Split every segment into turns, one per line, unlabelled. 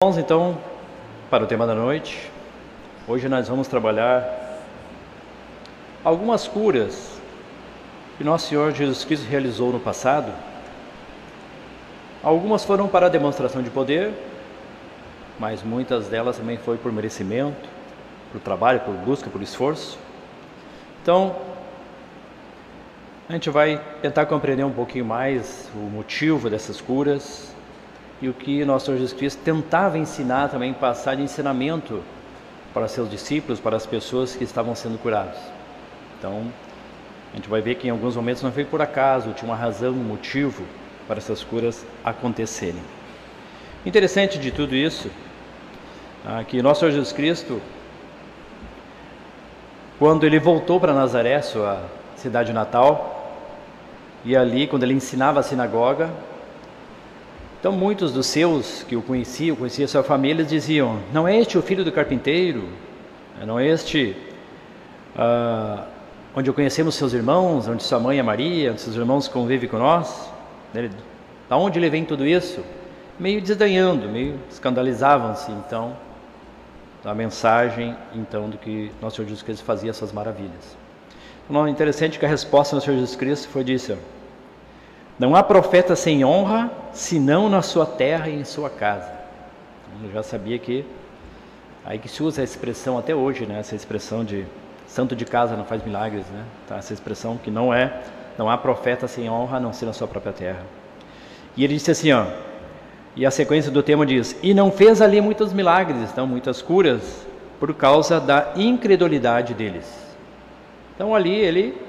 Vamos então para o tema da noite. Hoje nós vamos trabalhar algumas curas que nosso Senhor Jesus Cristo realizou no passado. Algumas foram para demonstração de poder, mas muitas delas também foi por merecimento, por trabalho, por busca, por esforço. Então, a gente vai tentar compreender um pouquinho mais o motivo dessas curas, e o que nosso Senhor Jesus Cristo tentava ensinar também, passar de ensinamento para seus discípulos, para as pessoas que estavam sendo curadas. Então, a gente vai ver que em alguns momentos não foi por acaso, tinha uma razão, um motivo para essas curas acontecerem. Interessante de tudo isso, ah, que nosso Senhor Jesus Cristo, quando ele voltou para Nazaré, sua cidade natal, e ali, quando ele ensinava a sinagoga, então muitos dos seus que o conheciam, conheciam sua família, diziam: Não é este o filho do carpinteiro? Não é este uh, onde conhecemos seus irmãos, onde sua mãe é Maria, onde seus irmãos convivem com nós? Da onde ele vem tudo isso? Meio desdanhando, meio escandalizavam-se então da mensagem então do que nosso Senhor Jesus Cristo fazia essas maravilhas. Então, interessante que a resposta do Senhor Jesus Cristo foi disso. Não há profeta sem honra, senão na sua terra e em sua casa. Eu já sabia que aí que se usa a expressão até hoje, né? Essa expressão de santo de casa não faz milagres, né? Tá? Essa expressão que não é, não há profeta sem honra, a não ser na sua própria terra. E ele disse assim, ó, e a sequência do tema diz: E não fez ali muitos milagres, então muitas curas, por causa da incredulidade deles. Então ali ele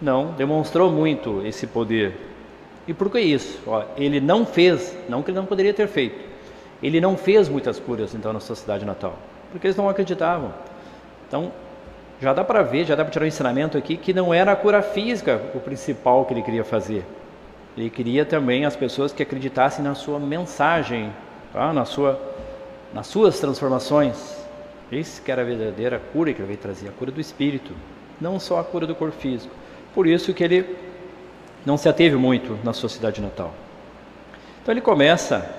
não demonstrou muito esse poder. E por que isso? Ó, ele não fez, não que ele não poderia ter feito, ele não fez muitas curas então na sua cidade natal, porque eles não acreditavam. Então, já dá para ver, já dá para tirar um ensinamento aqui que não era a cura física o principal que ele queria fazer. Ele queria também as pessoas que acreditassem na sua mensagem, tá? na sua, nas suas transformações. Isso que era a verdadeira cura que ele veio trazer, a cura do espírito, não só a cura do corpo físico. Por isso que ele não se ateve muito na sua cidade natal. Então ele começa,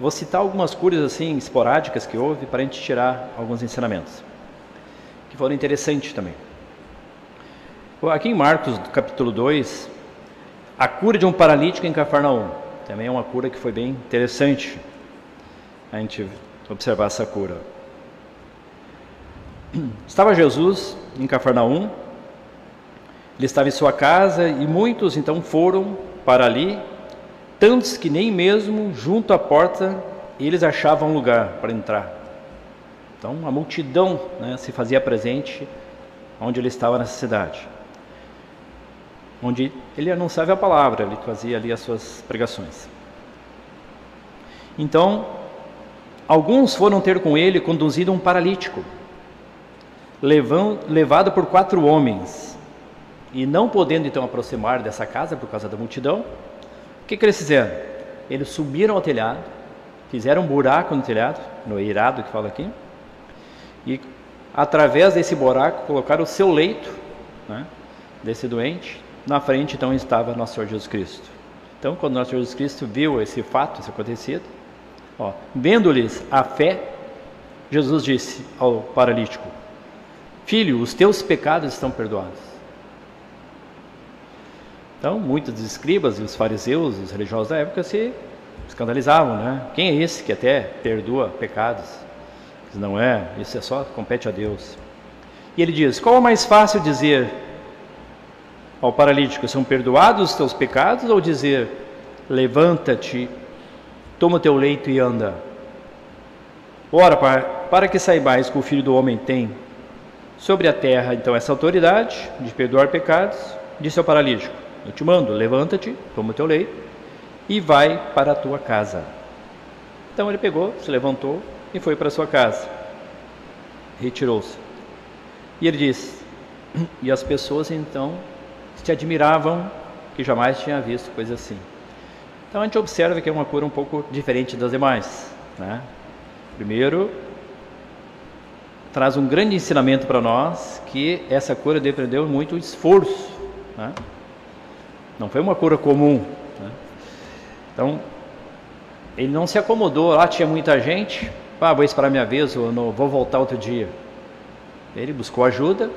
vou citar algumas curas assim esporádicas que houve para a gente tirar alguns ensinamentos, que foram interessantes também. Aqui em Marcos, capítulo 2, a cura de um paralítico em Cafarnaum. Também é uma cura que foi bem interessante a gente observar essa cura. Estava Jesus em Cafarnaum, ele estava em sua casa e muitos então foram para ali, tantos que nem mesmo junto à porta eles achavam lugar para entrar. Então a multidão né, se fazia presente onde ele estava nessa cidade, onde ele anunciava a palavra, ele fazia ali as suas pregações. Então, alguns foram ter com ele conduzido um paralítico, levado por quatro homens e não podendo então aproximar dessa casa por causa da multidão, o que, que eles fizeram? Eles subiram ao telhado, fizeram um buraco no telhado, no eirado que fala aqui, e através desse buraco colocaram o seu leito né, desse doente. Na frente então estava nosso Senhor Jesus Cristo. Então, quando nosso Senhor Jesus Cristo viu esse fato, esse acontecido, vendo-lhes a fé, Jesus disse ao paralítico: Filho, os teus pecados estão perdoados. Então, muitos dos escribas e os fariseus, os religiosos da época, se escandalizavam, né? Quem é esse que até perdoa pecados? Não é, isso é só compete a Deus. E ele diz: qual é mais fácil dizer ao paralítico: são perdoados os teus pecados? Ou dizer: levanta-te, toma teu leito e anda? Ora, para, para que saibais que o Filho do Homem tem sobre a terra, então, essa autoridade de perdoar pecados, disse ao paralítico: eu te mando, levanta-te, toma o teu leito e vai para a tua casa. Então ele pegou, se levantou e foi para sua casa. Retirou-se. E ele disse: E as pessoas então se admiravam que jamais tinha visto coisa assim. Então a gente observa que é uma cura um pouco diferente das demais. Né? Primeiro, traz um grande ensinamento para nós que essa cura dependeu muito do esforço. Né? Não foi uma cura comum. Né? Então, ele não se acomodou, lá tinha muita gente, ah, vou esperar minha vez, ou não, vou voltar outro dia. Ele buscou ajuda,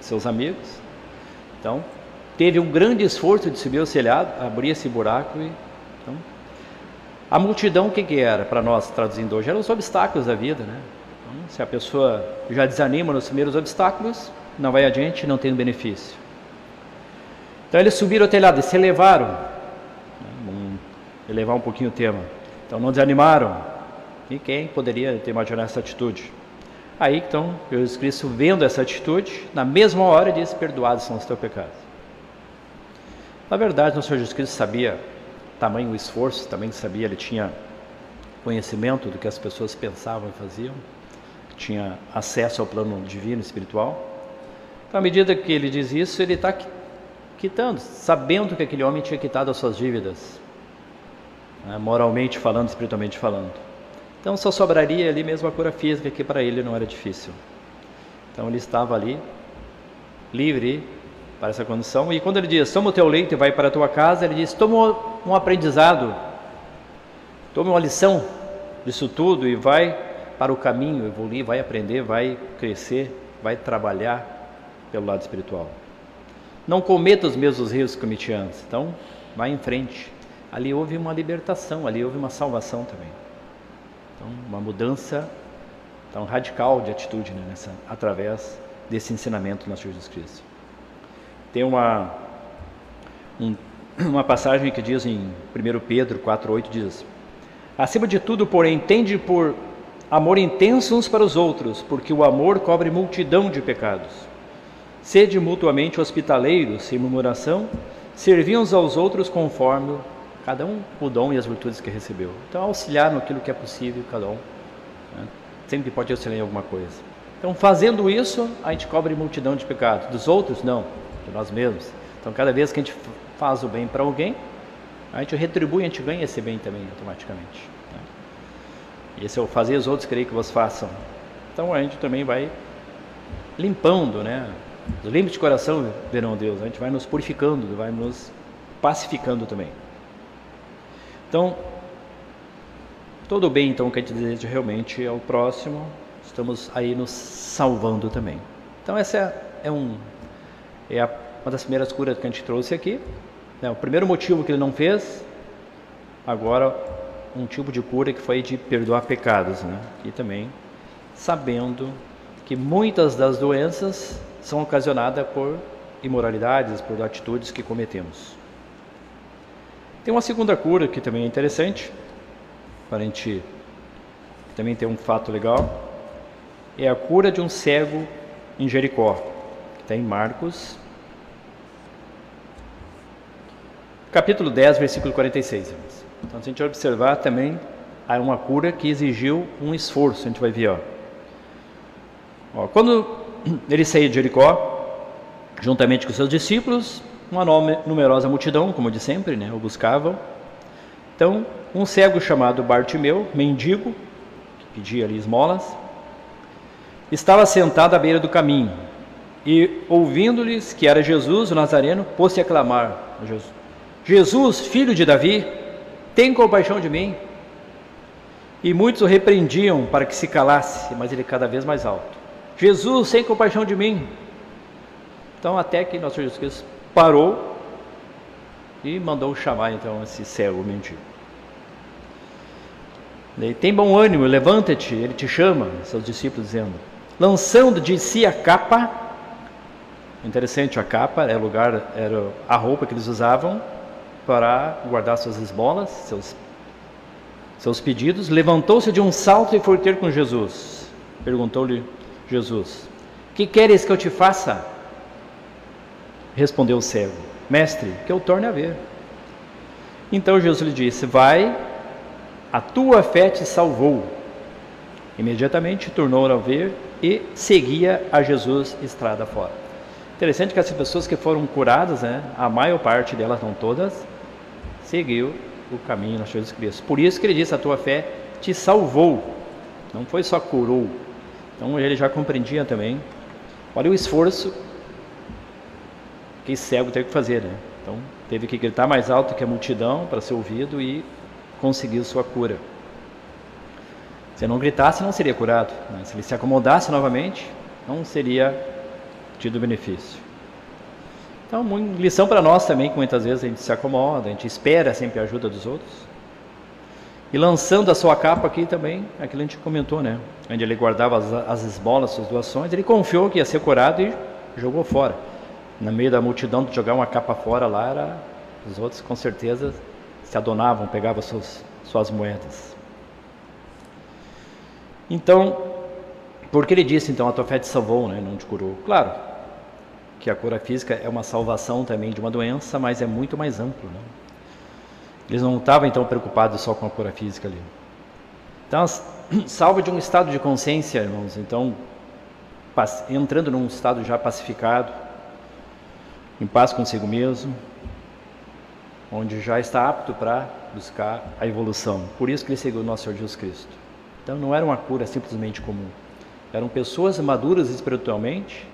seus amigos. Então, teve um grande esforço de subir o telhado, abrir esse buraco e então, a multidão o que, que era para nós traduzindo hoje? Eram os obstáculos da vida, né? Então, se a pessoa já desanima nos primeiros obstáculos, não vai adiante, não tem benefício. Então eles subiram o telhado e se elevaram. Né? Vamos elevar um pouquinho o tema. Então não desanimaram. E quem poderia ter imaginado essa atitude? Aí então Jesus Cristo, vendo essa atitude, na mesma hora diz: Perdoados são os teus pecados. Na verdade, o Senhor Jesus Cristo sabia tamanho o esforço, também sabia, ele tinha conhecimento do que as pessoas pensavam e faziam, tinha acesso ao plano divino espiritual. Então, à medida que ele diz isso, ele está quitando, sabendo que aquele homem tinha quitado as suas dívidas, né, moralmente falando, espiritualmente falando. Então só sobraria ali mesmo a cura física, que para ele não era difícil. Então ele estava ali, livre para essa condição. E quando ele diz, toma o teu leito e vai para a tua casa, ele diz, toma um aprendizado, toma uma lição disso tudo e vai para o caminho, evoluir, vai aprender, vai crescer, vai trabalhar pelo lado espiritual. Não cometa os mesmos erros que cometi antes. Então, vai em frente. Ali houve uma libertação, ali houve uma salvação também. Então, uma mudança tão radical de atitude né, nessa, através desse ensinamento do nosso Jesus Cristo. Tem uma, um, uma passagem que diz em 1 Pedro 4,8 diz Acima de tudo, porém, tende por amor intenso uns para os outros, porque o amor cobre multidão de pecados. Sede mutuamente hospitaleiros, sem murmuração, servi uns aos outros conforme cada um o dom e as virtudes que recebeu. Então, auxiliar naquilo que é possível, cada um. Né? Sempre pode auxiliar em alguma coisa. Então, fazendo isso, a gente cobre multidão de pecados. Dos outros, não, de nós mesmos. Então, cada vez que a gente faz o bem para alguém, a gente retribui, a gente ganha esse bem também automaticamente. Né? E esse é o fazer os outros querer que vos façam. Então, a gente também vai limpando, né? Os limpos de coração verão Deus. A gente vai nos purificando, vai nos pacificando também. Então, todo bem então que a gente deseja realmente ao próximo, estamos aí nos salvando também. Então essa é, é um é a, uma das primeiras curas que a gente trouxe aqui. Né? O primeiro motivo que ele não fez, agora um tipo de cura que foi de perdoar pecados, né? E também sabendo que muitas das doenças são ocasionadas por imoralidades, por atitudes que cometemos. Tem uma segunda cura que também é interessante, para a gente também ter um fato legal, é a cura de um cego em Jericó, que está em Marcos, capítulo 10, versículo 46. Então, se a gente observar também, há uma cura que exigiu um esforço, a gente vai ver. Ó. Ó, quando ele saiu de Jericó, juntamente com seus discípulos, uma numerosa multidão, como de sempre, né, o buscavam. Então, um cego chamado Bartimeu, mendigo, que pedia ali esmolas, estava sentado à beira do caminho e, ouvindo-lhes que era Jesus, o Nazareno, pôs-se a clamar a Jesus: Jesus, filho de Davi, tem compaixão de mim. E muitos o repreendiam para que se calasse, mas ele cada vez mais alto. Jesus, tem compaixão de mim. Então, até que nosso Jesus Cristo parou e mandou chamar então esse cego mendigo. tem bom ânimo, levanta-te, ele te chama, seus discípulos dizendo, lançando de si a capa. Interessante, a capa era o lugar, era a roupa que eles usavam para guardar suas esmolas, seus, seus pedidos. Levantou-se de um salto e foi ter com Jesus. Perguntou-lhe Jesus: Que queres que eu te faça? Respondeu o cego: Mestre, que eu torne a ver. Então Jesus lhe disse: Vai, a tua fé te salvou. Imediatamente tornou a ver e seguia a Jesus estrada fora. Interessante que essas pessoas que foram curadas, né, a maior parte delas, não todas, seguiu o caminho de Jesus Cristo. Por isso que ele disse: A tua fé te salvou. Não foi só curou. Então ele já compreendia também. Olha o esforço que cego teve que fazer, né? Então, teve que gritar mais alto que a multidão para ser ouvido e conseguiu sua cura. Se não gritasse, não seria curado. Né? Se ele se acomodasse novamente, não seria tido benefício. Então, lição para nós também, que muitas vezes a gente se acomoda, a gente espera sempre a ajuda dos outros. E lançando a sua capa aqui também, aquilo a gente comentou, né? Onde ele guardava as, as esmolas, suas doações, ele confiou que ia ser curado e jogou fora. No meio da multidão de jogar uma capa fora lá, era, os outros com certeza se adonavam, pegavam suas, suas moedas. Então, porque ele disse então, a tua fé te salvou, né? não te curou? Claro, que a cura física é uma salvação também de uma doença, mas é muito mais amplo. Né? Eles não estavam então preocupados só com a cura física ali. Então, salva de um estado de consciência, irmãos. Então, entrando num estado já pacificado, em paz consigo mesmo, onde já está apto para buscar a evolução. Por isso que ele seguiu o nosso Senhor Jesus Cristo. Então não era uma cura simplesmente comum. Eram pessoas maduras espiritualmente,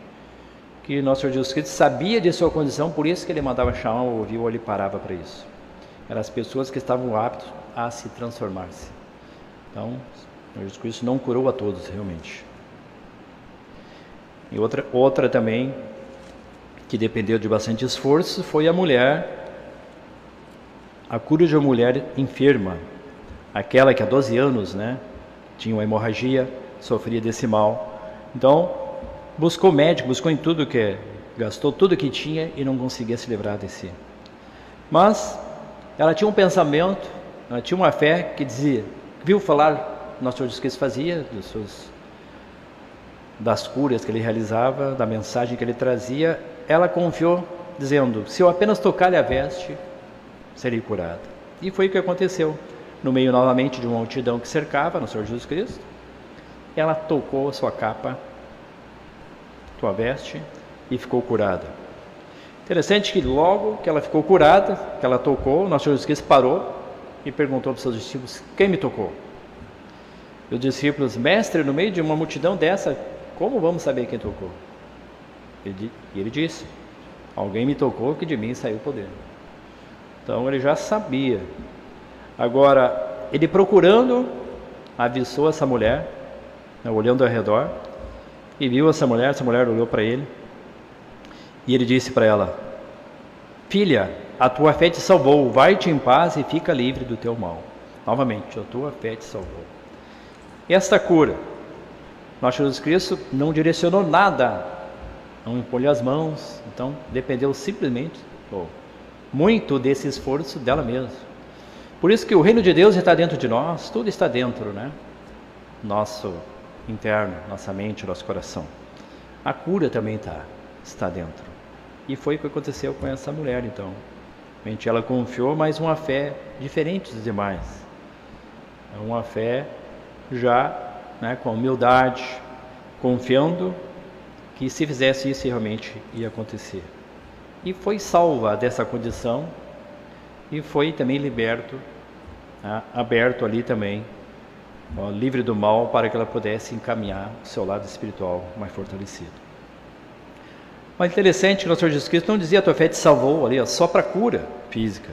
que nosso Senhor Jesus Cristo sabia de sua condição, por isso que ele mandava chamar ou ouvir ou ele parava para isso. Eram as pessoas que estavam aptas a se transformar-se. Então, Jesus Cristo não curou a todos realmente. E outra, outra também que dependeu de bastante esforço foi a mulher a cura de uma mulher enferma, aquela que há 12 anos, né, tinha uma hemorragia, sofria desse mal. Então, buscou médico, buscou em tudo que gastou tudo que tinha e não conseguia se livrar desse. Mas ela tinha um pensamento, ela tinha uma fé que dizia, viu falar nosso Senhor Jesus Cristo fazia, dos seus, das curas que ele realizava, da mensagem que ele trazia, ela confiou, dizendo: se eu apenas tocar-lhe a veste, seria curada. E foi o que aconteceu. No meio novamente de uma multidão que cercava no Senhor Jesus Cristo, ela tocou a sua capa, sua veste, e ficou curada. Interessante que logo que ela ficou curada, que ela tocou, nosso Senhor Jesus Cristo parou e perguntou para os seus discípulos: Quem me tocou? E os discípulos, mestre, no meio de uma multidão dessa, como vamos saber quem tocou? E ele disse: Alguém me tocou que de mim saiu o poder. Então ele já sabia. Agora, ele procurando, avisou essa mulher, né, olhando ao redor, e viu essa mulher, essa mulher olhou para ele, e ele disse para ela: Filha, a tua fé te salvou, vai-te em paz e fica livre do teu mal. Novamente, a tua fé te salvou. Esta cura, nosso Jesus Cristo não direcionou nada, não impôs as mãos, então dependeu simplesmente oh, muito desse esforço dela mesma. Por isso que o reino de Deus está dentro de nós, tudo está dentro, né? Nosso interno, nossa mente, nosso coração. A cura também está, está dentro. E foi o que aconteceu com essa mulher, então. Ela confiou, mas uma fé diferente dos demais. É uma fé já né, com humildade, confiando que se fizesse isso realmente ia acontecer e foi salva dessa condição e foi também liberto, né, aberto ali também, ó, livre do mal, para que ela pudesse encaminhar o seu lado espiritual mais fortalecido. Mas interessante que o Senhor Jesus Cristo não dizia a tua fé te salvou ali, ó, só para cura física.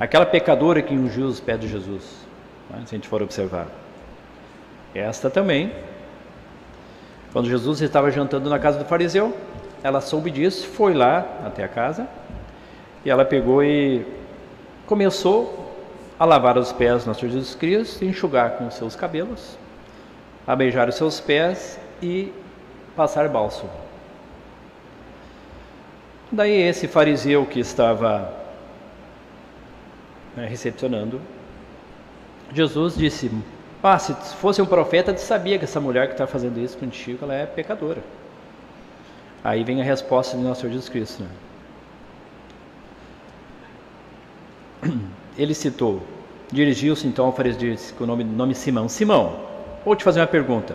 Aquela pecadora que ungiu os pés de Jesus, né, se a gente for observar. Esta também, quando Jesus estava jantando na casa do fariseu, ela soube disso, foi lá até a casa e ela pegou e começou a lavar os pés do Senhor Jesus Cristo, enxugar com os seus cabelos, a beijar os seus pés e passar bálsamo. Daí esse fariseu que estava né, recepcionando, Jesus disse: ah, se fosse um profeta, tu sabia que essa mulher que está fazendo isso contigo, ela é pecadora. Aí vem a resposta de nosso Senhor Jesus Cristo. Né? Ele citou, dirigiu-se então ao fariseu com o nome, nome Simão. Simão, vou te fazer uma pergunta.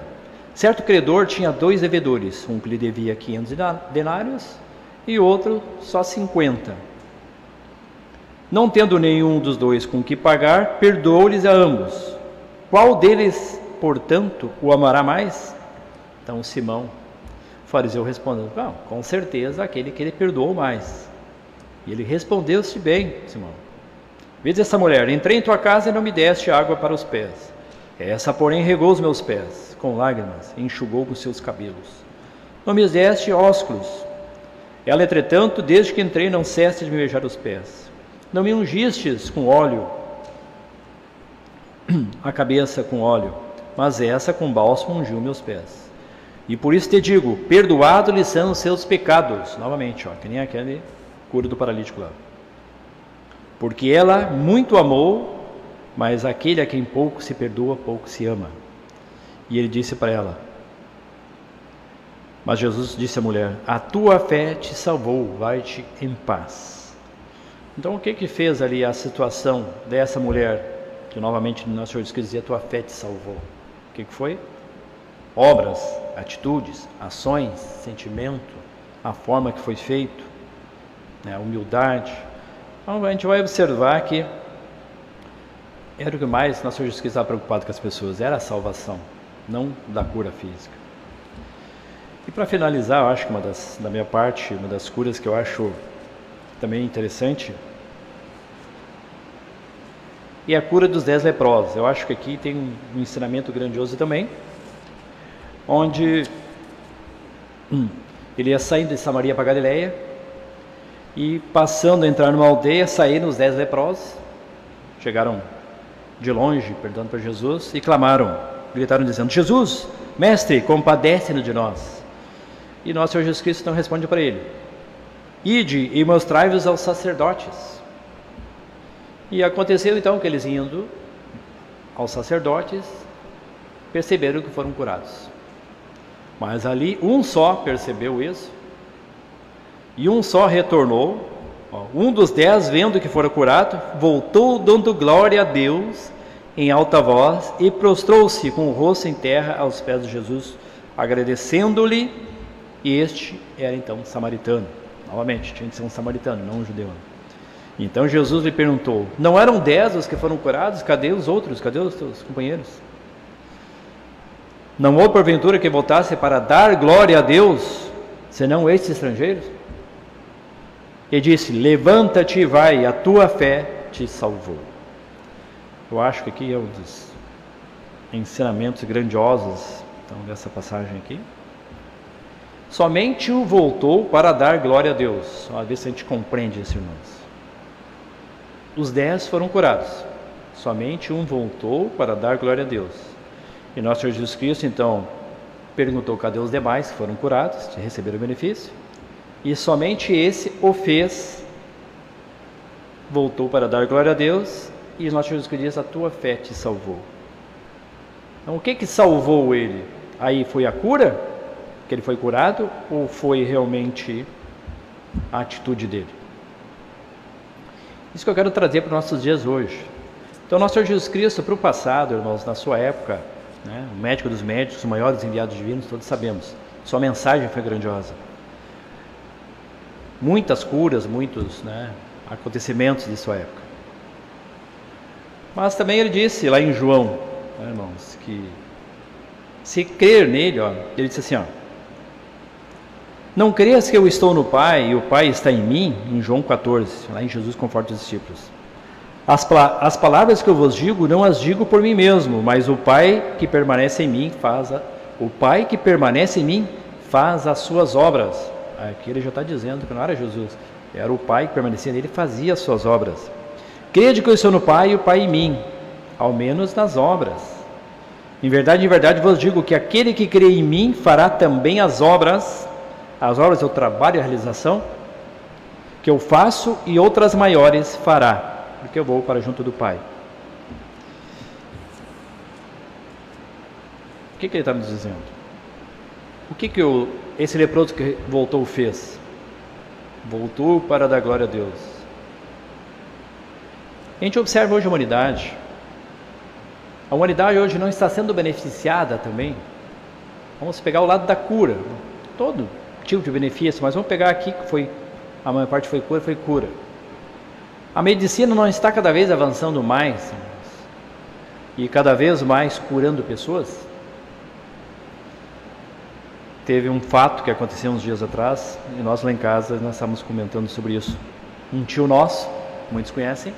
Certo credor tinha dois devedores, um que lhe devia 500 denários e outro só 50. Não tendo nenhum dos dois com que pagar, perdoou-lhes a ambos. Qual deles, portanto, o amará mais? Então Simão fariseu respondeu: Não, com certeza aquele que ele perdoou mais. E ele respondeu-se bem, Simão. Vês essa mulher, entrei em tua casa e não me deste água para os pés. Essa, porém, regou os meus pés com lágrimas e enxugou com seus cabelos. Não me deste ósculos. Ela, entretanto, desde que entrei, não cesse de me beijar os pés. Não me ungistes com óleo, a cabeça com óleo, mas essa com bálsamo ungiu meus pés. E por isso te digo: perdoado-lhe são os seus pecados. Novamente, ó, que nem aquele cura do paralítico lá. Porque ela muito amou, mas aquele a quem pouco se perdoa, pouco se ama. E ele disse para ela: Mas Jesus disse à mulher: A tua fé te salvou, vai-te em paz. Então, o que que fez ali a situação dessa mulher, que novamente nosso Senhor quis dizer: A tua fé te salvou? O que que foi? Obras, atitudes, ações, sentimento, a forma que foi feito, né, a humildade. Então, a gente vai observar que era o que mais nosso Jesus estava preocupado com as pessoas, era a salvação, não da cura física. E para finalizar, eu acho que uma das, da minha parte, uma das curas que eu acho também interessante, e a cura dos dez leprosos. Eu acho que aqui tem um ensinamento grandioso também, onde hum, ele ia saindo de Samaria para Galileia e passando a entrar numa aldeia, saíram os dez leprosos, chegaram de longe, perguntando para Jesus, e clamaram, gritaram dizendo, Jesus, mestre, compadece-nos de nós. E nosso Senhor Jesus Cristo então responde para ele, Ide e mostrai-vos aos sacerdotes. E aconteceu então que eles indo aos sacerdotes, perceberam que foram curados. Mas ali um só percebeu isso, e um só retornou. Um dos dez, vendo que fora curado, voltou dando glória a Deus em alta voz e prostrou-se com o rosto em terra aos pés de Jesus, agradecendo-lhe. E este era então samaritano. Novamente, tinha que ser um samaritano, não um judeu. Então Jesus lhe perguntou: Não eram dez os que foram curados? Cadê os outros? Cadê os teus companheiros? Não houve porventura que voltasse para dar glória a Deus, senão estes estrangeiros? E disse: Levanta-te e vai, a tua fé te salvou. Eu acho que aqui é um dos ensinamentos grandiosos então, dessa passagem aqui. Somente um voltou para dar glória a Deus. A ver se a gente compreende isso, irmãos. Os dez foram curados. Somente um voltou para dar glória a Deus. E nosso Senhor Jesus Cristo, então, perguntou: cadê os demais que foram curados, que receberam o benefício? E somente esse o fez, voltou para dar glória a Deus, e nosso Jesus Cristo diz: A tua fé te salvou. Então, o que que salvou ele? Aí foi a cura? Que ele foi curado? Ou foi realmente a atitude dele? Isso que eu quero trazer para os nossos dias hoje. Então, nosso Senhor Jesus Cristo, para o passado, irmãos, na sua época, né, o médico dos médicos, os maiores enviados divinos, todos sabemos, sua mensagem foi grandiosa muitas curas, muitos né, acontecimentos de sua época. Mas também ele disse lá em João, né, irmãos, que se crer nele, ó, ele disse assim, ó, não creias que eu estou no Pai e o Pai está em mim, em João 14, lá em Jesus conforta os discípulos. As, as palavras que eu vos digo, não as digo por mim mesmo, mas o Pai que permanece em mim faz a, o Pai que permanece em mim faz as suas obras. Aqui ele já está dizendo que não era Jesus, era o Pai que permanecia nele e fazia as suas obras. Crede que eu estou no Pai e o Pai em mim, ao menos nas obras. Em verdade, em verdade vos digo que aquele que crê em mim fará também as obras, as obras o trabalho e a realização, que eu faço e outras maiores fará, porque eu vou para junto do Pai. O que, que ele está nos dizendo? O que, que o, esse leproso que voltou fez? Voltou para dar glória a Deus. A gente observa hoje a humanidade. A humanidade hoje não está sendo beneficiada também. Vamos pegar o lado da cura. Todo tipo de benefício, mas vamos pegar aqui que foi a maior parte foi cura, foi cura. A medicina não está cada vez avançando mais e cada vez mais curando pessoas? teve um fato que aconteceu uns dias atrás e nós lá em casa nós estávamos comentando sobre isso. Um tio nosso, muitos conhecem,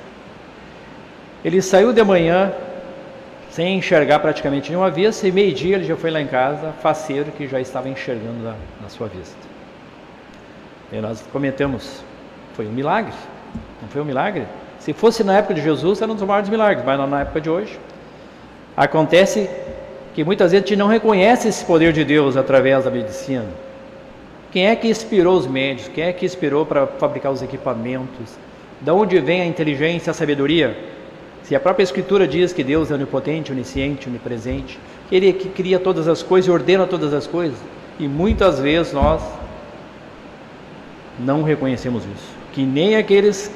Ele saiu de manhã sem enxergar praticamente nenhuma vista, e meio-dia ele já foi lá em casa, faceiro, que já estava enxergando na, na sua vista. E nós comentamos, foi um milagre, não foi um milagre? Se fosse na época de Jesus, era um dos maiores milagres, mas não na época de hoje. Acontece que muitas vezes a gente não reconhece esse poder de Deus através da medicina. Quem é que inspirou os médicos? Quem é que inspirou para fabricar os equipamentos? De onde vem a inteligência a sabedoria? Se a própria Escritura diz que Deus é onipotente, onisciente, onipresente, Ele é que cria todas as coisas e ordena todas as coisas, e muitas vezes nós não reconhecemos isso, que nem aqueles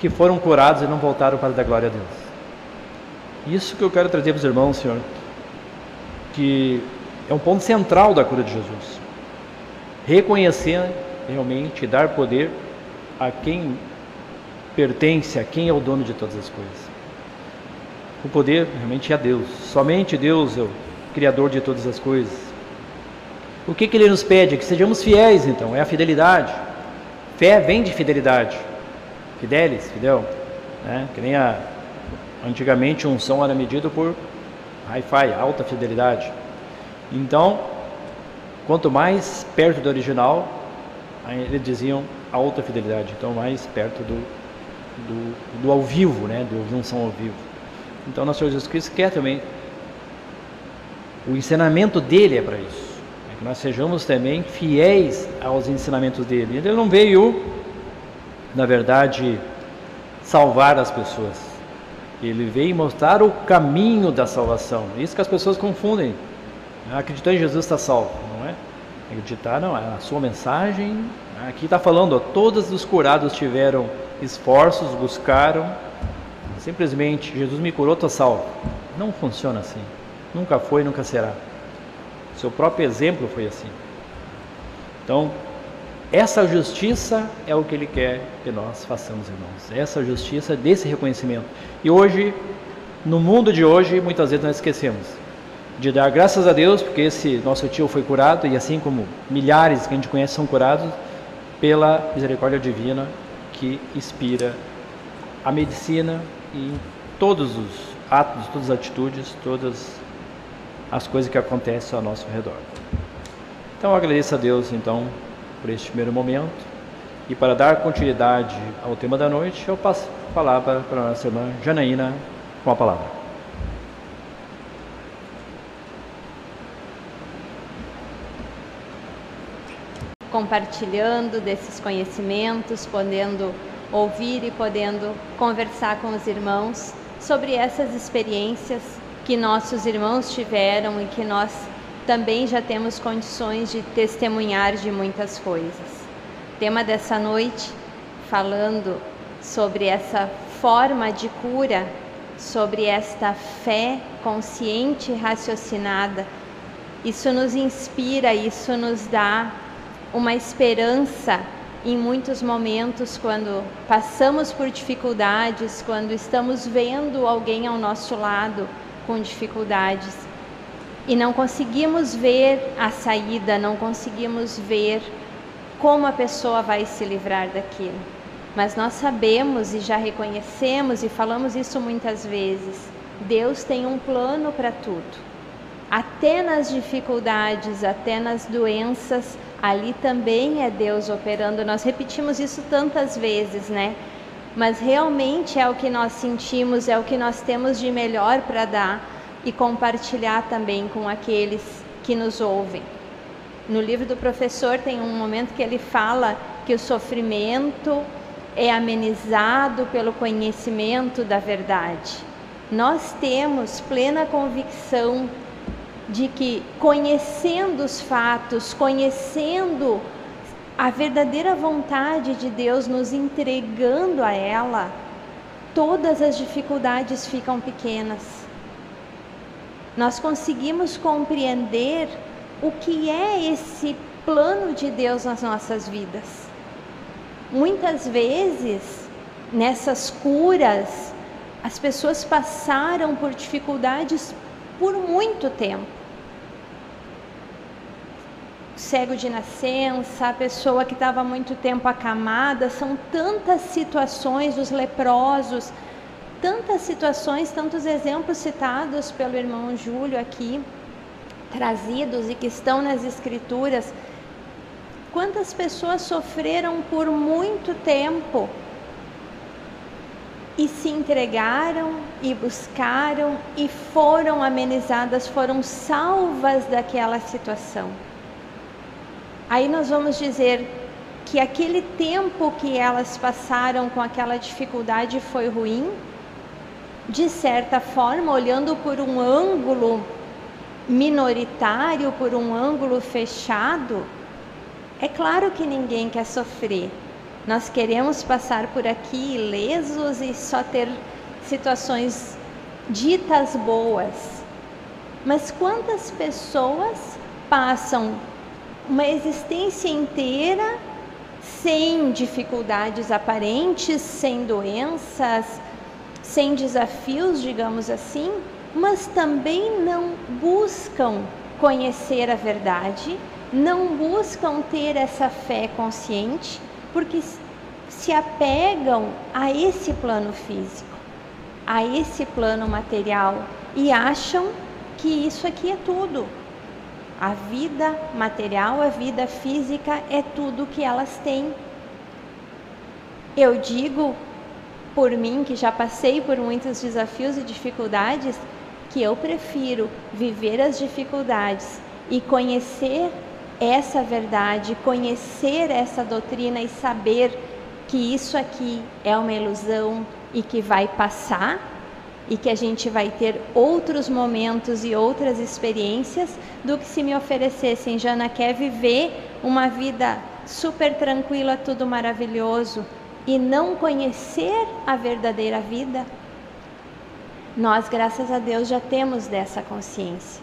que foram curados e não voltaram para dar glória a Deus. Isso que eu quero trazer para os irmãos, Senhor, que é um ponto central da cura de Jesus. Reconhecer realmente, dar poder a quem pertence, a quem é o dono de todas as coisas. O poder realmente é Deus. Somente Deus é o Criador de todas as coisas. O que, que Ele nos pede? Que sejamos fiéis, então, é a fidelidade. Fé vem de fidelidade. Fidelis, fidel. Né? Que nem a, antigamente um som era medido por Hi-Fi, alta fidelidade. Então, quanto mais perto do original, eles diziam alta fidelidade. Então, mais perto do, do, do ao vivo, né? Do som ao vivo. Então, nosso Senhor Jesus Cristo quer também. O ensinamento dele é para isso. É que nós sejamos também fiéis aos ensinamentos dele. Ele não veio, na verdade, salvar as pessoas. Ele veio mostrar o caminho da salvação. Isso que as pessoas confundem. Acreditar em Jesus está salvo, não é? Acreditar não, é a sua mensagem. Aqui está falando, ó, todos os curados tiveram esforços, buscaram Simplesmente, Jesus me curou, estou salvo. Não funciona assim. Nunca foi, nunca será. Seu próprio exemplo foi assim. Então, essa justiça é o que Ele quer que nós façamos, irmãos. Essa justiça desse reconhecimento. E hoje, no mundo de hoje, muitas vezes nós esquecemos de dar graças a Deus, porque esse nosso tio foi curado, e assim como milhares que a gente conhece são curados, pela misericórdia divina que inspira a medicina, em todos os atos, todas as atitudes, todas as coisas que acontecem ao nosso redor. Então eu agradeço a Deus então por este primeiro momento e para dar continuidade ao tema da noite, eu passo a palavra para a nossa irmã Janaína com a palavra.
Compartilhando desses conhecimentos, podendo ouvir e podendo conversar com os irmãos sobre essas experiências que nossos irmãos tiveram e que nós também já temos condições de testemunhar de muitas coisas. Tema dessa noite, falando sobre essa forma de cura, sobre esta fé consciente e raciocinada. Isso nos inspira, isso nos dá uma esperança em muitos momentos, quando passamos por dificuldades, quando estamos vendo alguém ao nosso lado com dificuldades e não conseguimos ver a saída, não conseguimos ver como a pessoa vai se livrar daquilo. Mas nós sabemos e já reconhecemos e falamos isso muitas vezes: Deus tem um plano para tudo. Até nas dificuldades, até nas doenças, ali também é Deus operando. Nós repetimos isso tantas vezes, né? Mas realmente é o que nós sentimos, é o que nós temos de melhor para dar e compartilhar também com aqueles que nos ouvem. No livro do professor tem um momento que ele fala que o sofrimento é amenizado pelo conhecimento da verdade. Nós temos plena convicção de que conhecendo os fatos, conhecendo a verdadeira vontade de Deus, nos entregando a ela, todas as dificuldades ficam pequenas. Nós conseguimos compreender o que é esse plano de Deus nas nossas vidas. Muitas vezes, nessas curas, as pessoas passaram por dificuldades por muito tempo. Cego de nascença, a pessoa que estava muito tempo acamada, são tantas situações, os leprosos, tantas situações, tantos exemplos citados pelo irmão Júlio aqui, trazidos e que estão nas Escrituras. Quantas pessoas sofreram por muito tempo e se entregaram e buscaram e foram amenizadas, foram salvas daquela situação. Aí nós vamos dizer que aquele tempo que elas passaram com aquela dificuldade foi ruim, de certa forma, olhando por um ângulo minoritário, por um ângulo fechado, é claro que ninguém quer sofrer. Nós queremos passar por aqui ilesos e só ter situações ditas boas. Mas quantas pessoas passam uma existência inteira sem dificuldades aparentes, sem doenças, sem desafios, digamos assim, mas também não buscam conhecer a verdade, não buscam ter essa fé consciente, porque se apegam a esse plano físico, a esse plano material e acham que isso aqui é tudo. A vida material, a vida física é tudo que elas têm. Eu digo por mim, que já passei por muitos desafios e dificuldades, que eu prefiro viver as dificuldades e conhecer essa verdade, conhecer essa doutrina e saber que isso aqui é uma ilusão e que vai passar e que a gente vai ter outros momentos e outras experiências do que se me oferecessem, Jana quer viver uma vida super tranquila, tudo maravilhoso e não conhecer a verdadeira vida? Nós, graças a Deus, já temos dessa consciência.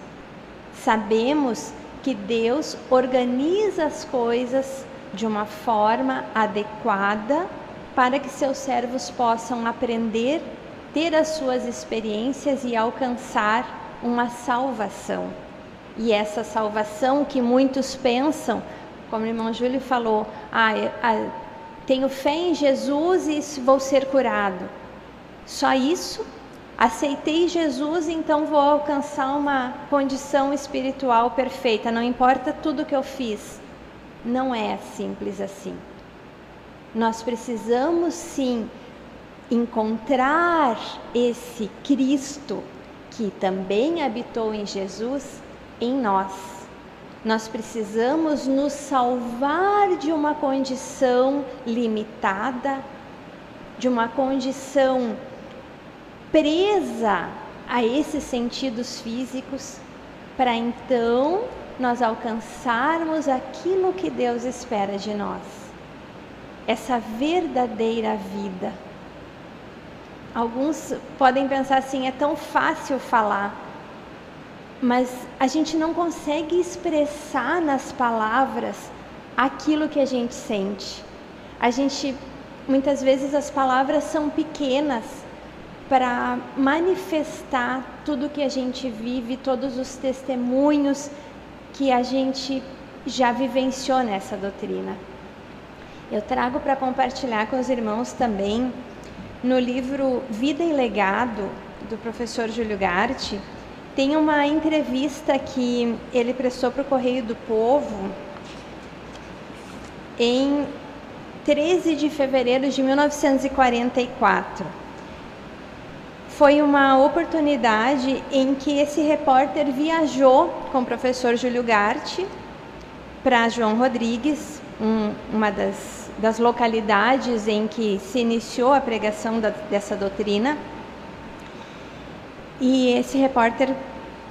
Sabemos que Deus organiza as coisas de uma forma adequada para que seus servos possam aprender, ter as suas experiências e alcançar uma salvação. E essa salvação que muitos pensam, como o irmão Júlio falou, ah, tenho fé em Jesus e vou ser curado. Só isso? Aceitei Jesus, então vou alcançar uma condição espiritual perfeita, não importa tudo que eu fiz. Não é simples assim. Nós precisamos sim encontrar esse Cristo que também habitou em Jesus em nós. Nós precisamos nos salvar de uma condição limitada, de uma condição presa a esses sentidos físicos, para então nós alcançarmos aquilo que Deus espera de nós, essa verdadeira vida. Alguns podem pensar assim: é tão fácil falar, mas a gente não consegue expressar nas palavras aquilo que a gente sente. A gente, muitas vezes, as palavras são pequenas para manifestar tudo que a gente vive, todos os testemunhos que a gente já vivenciou nessa doutrina. Eu trago para compartilhar com os irmãos também no livro Vida e Legado do professor Júlio Garte, tem uma entrevista que ele prestou para o Correio do Povo em 13 de fevereiro de 1944 foi uma oportunidade em que esse repórter viajou com o professor Júlio Garte para João Rodrigues, um, uma das, das, localidades em que se iniciou a pregação da, dessa doutrina. E esse repórter,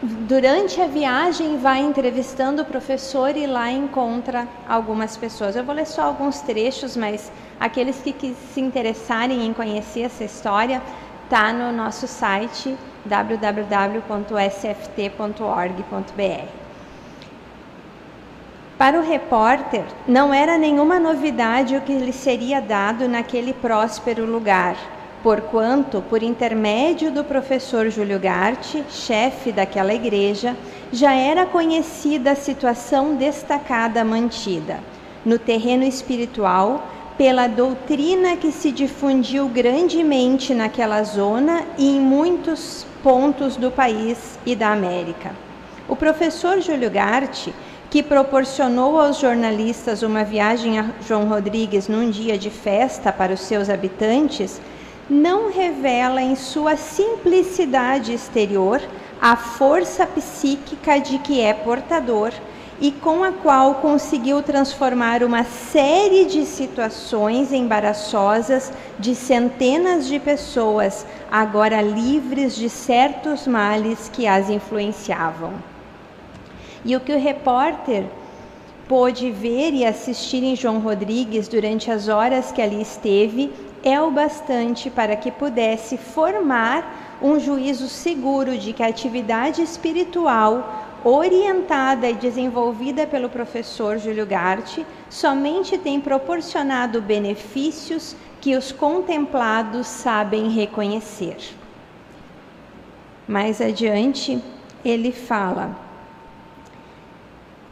durante a viagem, vai entrevistando o professor e lá encontra algumas pessoas. Eu vou ler só alguns trechos, mas aqueles que, que se interessarem em conhecer essa história, está no nosso site www.sft.org.br. Para o repórter, não era nenhuma novidade o que lhe seria dado naquele próspero lugar, porquanto, por intermédio do professor Júlio Garte, chefe daquela igreja, já era conhecida a situação destacada mantida. No terreno espiritual, pela doutrina que se difundiu grandemente naquela zona e em muitos pontos do país e da América. O professor Júlio Garte, que proporcionou aos jornalistas uma viagem a João Rodrigues num dia de festa para os seus habitantes, não revela em sua simplicidade exterior a força psíquica de que é portador e com a qual conseguiu transformar uma série de situações embaraçosas de centenas de pessoas, agora livres de certos males que as influenciavam. E o que o repórter pôde ver e assistir em João Rodrigues durante as horas que ali esteve é o bastante para que pudesse formar um juízo seguro de que a atividade espiritual orientada e desenvolvida pelo professor Júlio Garte, somente tem proporcionado benefícios que os contemplados sabem reconhecer. Mais adiante, ele fala: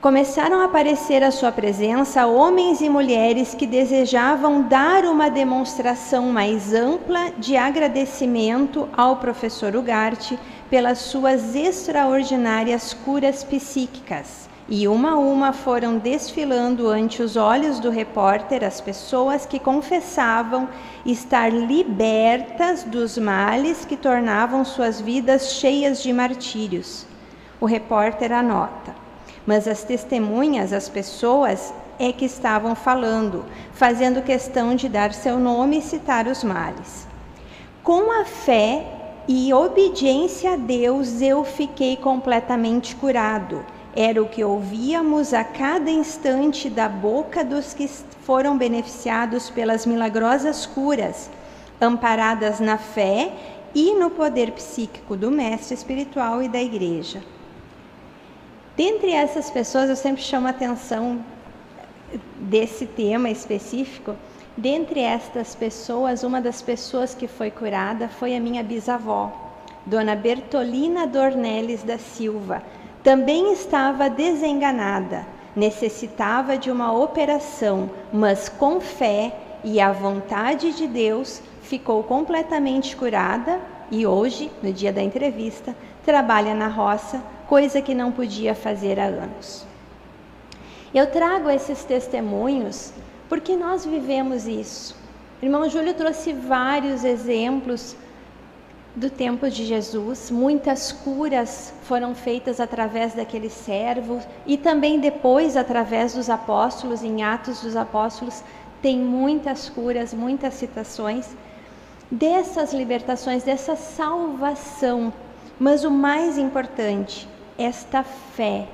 Começaram a aparecer à sua presença homens e mulheres que desejavam dar uma demonstração mais ampla de agradecimento ao professor Ugarte pelas suas extraordinárias curas psíquicas. E uma a uma foram desfilando ante os olhos do repórter as pessoas que confessavam estar libertas dos males que tornavam suas vidas cheias de martírios. O repórter anota. Mas as testemunhas, as pessoas, é que estavam falando, fazendo questão de dar seu nome e citar os males. Com a fé e obediência a Deus eu fiquei completamente curado. Era o que ouvíamos a cada instante da boca dos que foram beneficiados pelas milagrosas curas, amparadas na fé e no poder psíquico do mestre espiritual e da igreja. Dentre essas pessoas, eu sempre chamo a atenção desse tema específico Dentre estas pessoas, uma das pessoas que foi curada foi a minha bisavó, Dona Bertolina Dornelles da Silva. Também estava desenganada, necessitava de uma operação, mas com fé e a vontade de Deus ficou completamente curada e hoje, no dia da entrevista, trabalha na roça, coisa que não podia fazer há anos. Eu trago esses testemunhos porque nós vivemos isso. O irmão Júlio trouxe vários exemplos do tempo de Jesus, muitas curas foram feitas através daquele servo e também depois através dos apóstolos, em Atos dos Apóstolos, tem muitas curas, muitas citações dessas libertações, dessa salvação. Mas o mais importante, esta fé,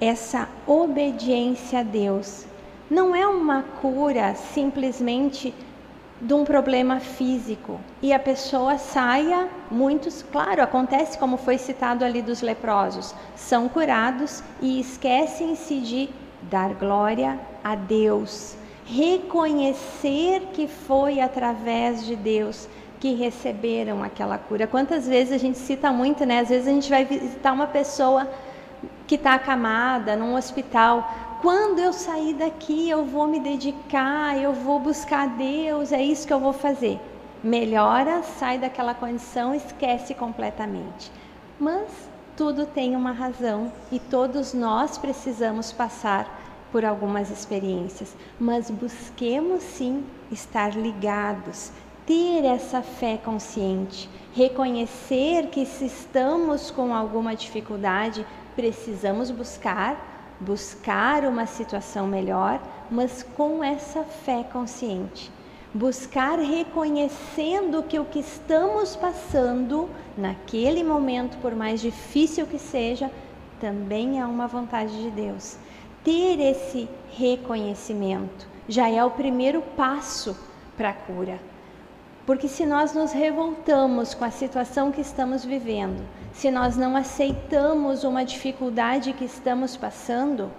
essa obediência a Deus, não é uma cura simplesmente de um problema físico e a pessoa saia, muitos, claro, acontece como foi citado ali dos leprosos, são curados e esquecem-se de dar glória a Deus, reconhecer que foi através de Deus que receberam aquela cura. Quantas vezes a gente cita muito, né? Às vezes a gente vai visitar uma pessoa que está acamada num hospital quando eu sair daqui, eu vou me dedicar, eu vou buscar Deus, é isso que eu vou fazer. Melhora, sai daquela condição, esquece completamente. Mas tudo tem uma razão e todos nós precisamos passar por algumas experiências, mas busquemos sim estar ligados, ter essa fé consciente, reconhecer que se estamos com alguma dificuldade, precisamos buscar buscar uma situação melhor, mas com essa fé consciente. Buscar reconhecendo que o que estamos passando naquele momento, por mais difícil que seja, também é uma vontade de Deus. Ter esse reconhecimento já é o primeiro passo para a cura. Porque se nós nos revoltamos com a situação que estamos vivendo, se nós não aceitamos uma dificuldade que estamos passando,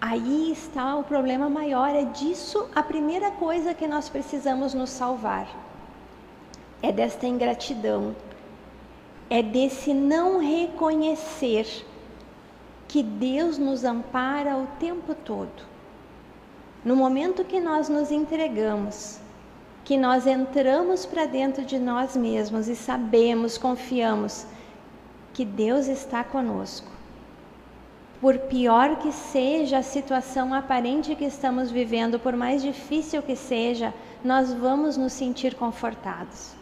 aí está o problema maior. É disso a primeira coisa que nós precisamos nos salvar. É desta ingratidão, é desse não reconhecer que Deus nos ampara o tempo todo. No momento que nós nos entregamos, que nós entramos para dentro de nós mesmos e sabemos, confiamos que Deus está conosco. Por pior que seja a situação aparente que estamos vivendo, por mais difícil que seja, nós vamos nos sentir confortados,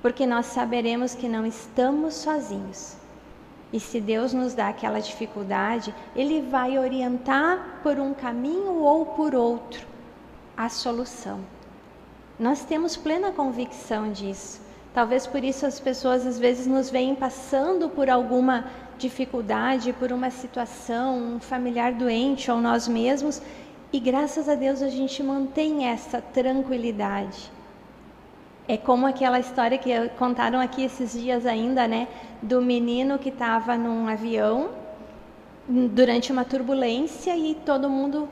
porque nós saberemos que não estamos sozinhos. E se Deus nos dá aquela dificuldade, Ele vai orientar por um caminho ou por outro a solução. Nós temos plena convicção disso. Talvez por isso as pessoas às vezes nos veem passando por alguma dificuldade, por uma situação, um familiar doente ou nós mesmos, e graças a Deus a gente mantém essa tranquilidade. É como aquela história que contaram aqui esses dias ainda, né? Do menino que estava num avião durante uma turbulência e todo mundo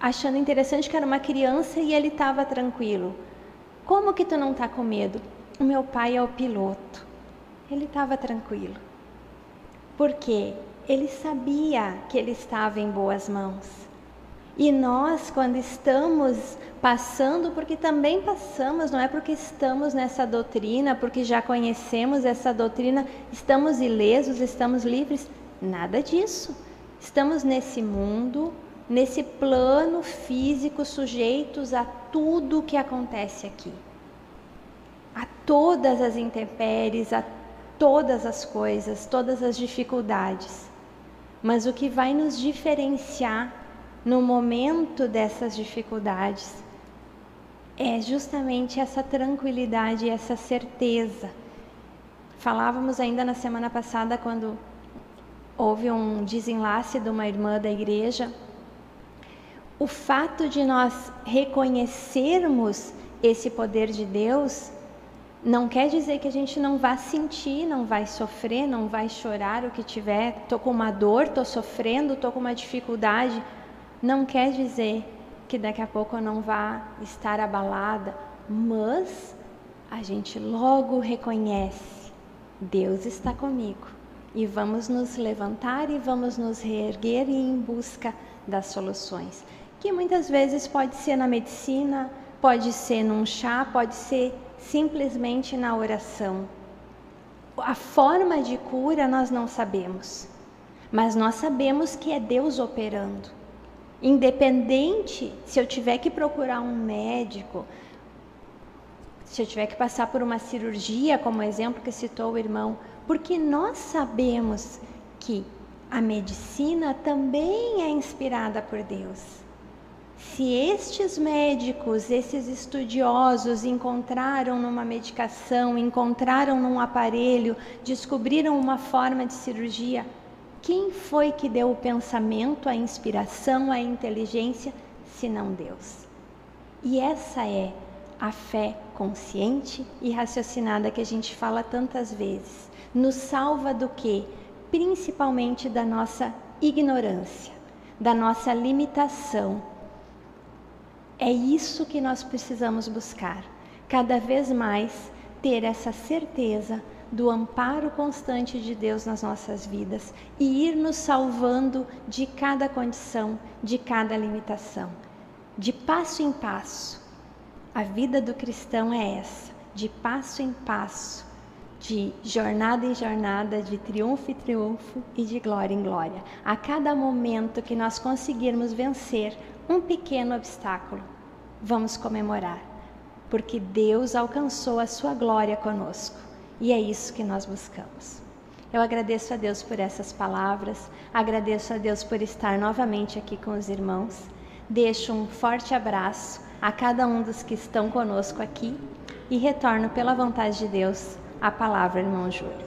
achando interessante que era uma criança e ele estava tranquilo. Como que tu não está com medo? O meu pai é o piloto. Ele estava tranquilo. Porque ele sabia que ele estava em boas mãos. E nós, quando estamos passando, porque também passamos, não é porque estamos nessa doutrina, porque já conhecemos essa doutrina, estamos ilesos, estamos livres. Nada disso. Estamos nesse mundo, nesse plano físico, sujeitos a tudo o que acontece aqui. A todas as intempéries, a todas as coisas, todas as dificuldades. Mas o que vai nos diferenciar no momento dessas dificuldades é justamente essa tranquilidade, essa certeza. Falávamos ainda na semana passada quando houve um desenlace de uma irmã da igreja. O fato de nós reconhecermos esse poder de Deus não quer dizer que a gente não vá sentir, não vai sofrer, não vai chorar o que tiver. Estou com uma dor, estou sofrendo, estou com uma dificuldade não quer dizer que daqui a pouco eu não vá estar abalada, mas a gente logo reconhece: Deus está comigo. E vamos nos levantar e vamos nos reerguer e em busca das soluções. Que muitas vezes pode ser na medicina, pode ser num chá, pode ser simplesmente na oração. A forma de cura nós não sabemos, mas nós sabemos que é Deus operando. Independente se eu tiver que procurar um médico, se eu tiver que passar por uma cirurgia, como exemplo que citou o irmão, porque nós sabemos que a medicina também é inspirada por Deus. Se estes médicos, esses estudiosos encontraram numa medicação, encontraram num aparelho, descobriram uma forma de cirurgia, quem foi que deu o pensamento, a inspiração, a inteligência, se não Deus? E essa é a fé consciente e raciocinada que a gente fala tantas vezes. Nos salva do que? Principalmente da nossa ignorância, da nossa limitação. É isso que nós precisamos buscar, cada vez mais ter essa certeza do amparo constante de Deus nas nossas vidas e ir nos salvando de cada condição, de cada limitação, de passo em passo. A vida do cristão é essa, de passo em passo, de jornada em jornada, de triunfo em triunfo e de glória em glória. A cada momento que nós conseguirmos vencer um pequeno obstáculo, vamos comemorar, porque Deus alcançou a sua glória conosco. E é isso que nós buscamos. Eu agradeço a Deus por essas palavras, agradeço a Deus por estar novamente aqui com os irmãos. Deixo um forte abraço a cada um dos que estão conosco aqui e retorno pela vontade de Deus a palavra, irmão Júlio.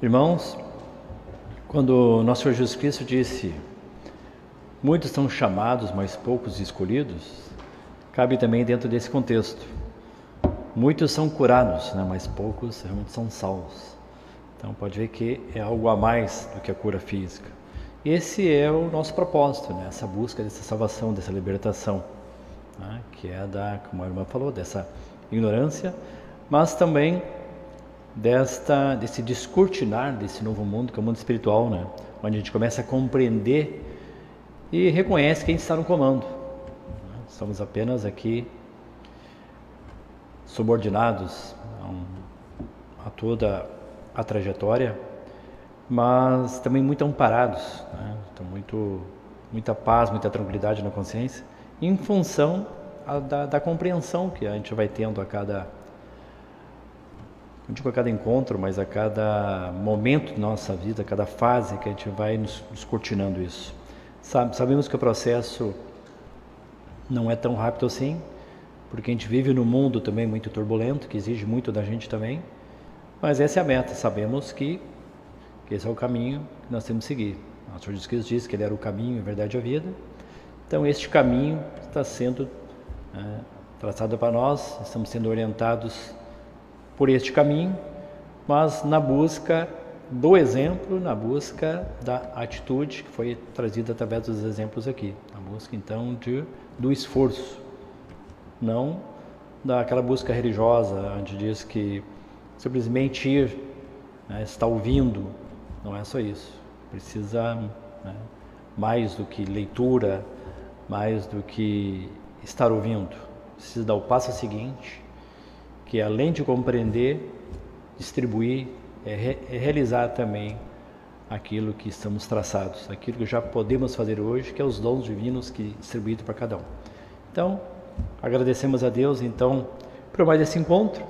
Irmãos, quando nosso Senhor Jesus Cristo disse Muitos são chamados, mas poucos escolhidos. Cabe também dentro desse contexto. Muitos são curados, né, mas poucos realmente são salvos. Então pode ver que é algo a mais do que a cura física. Esse é o nosso propósito, né, essa busca dessa salvação, dessa libertação, né, que é da, como a irmã falou, dessa ignorância, mas também desta desse descortinar desse novo mundo que é o mundo espiritual, né? Onde a gente começa a compreender e reconhece quem está no comando. Estamos apenas aqui subordinados a, um, a toda a trajetória, mas também muito amparados, né? então muito muita paz, muita tranquilidade na consciência, em função a, da, da, compreensão que a gente vai tendo a cada não digo a cada encontro, mas a cada momento da nossa vida, a cada fase que a gente vai nos, nos cortinando isso. Sabe, sabemos que o processo não é tão rápido assim, porque a gente vive num mundo também muito turbulento, que exige muito da gente também, mas essa é a meta, sabemos que, que esse é o caminho que nós temos que seguir. O Senhor Jesus Cristo disse que Ele era o caminho, a verdade e a vida, então este caminho está sendo é, traçado para nós, estamos sendo orientados por este caminho, mas na busca do exemplo, na busca da atitude que foi trazida através dos exemplos aqui, na busca então de, do esforço, não daquela busca religiosa, onde diz que simplesmente ir, né, estar ouvindo, não é só isso, precisa né, mais do que leitura, mais do que estar ouvindo, precisa dar o passo seguinte, que é, além de compreender, distribuir, é, re é realizar também aquilo que estamos traçados, aquilo que já podemos fazer hoje, que é os dons divinos que distribuídos para cada um. Então, agradecemos a Deus então por mais esse encontro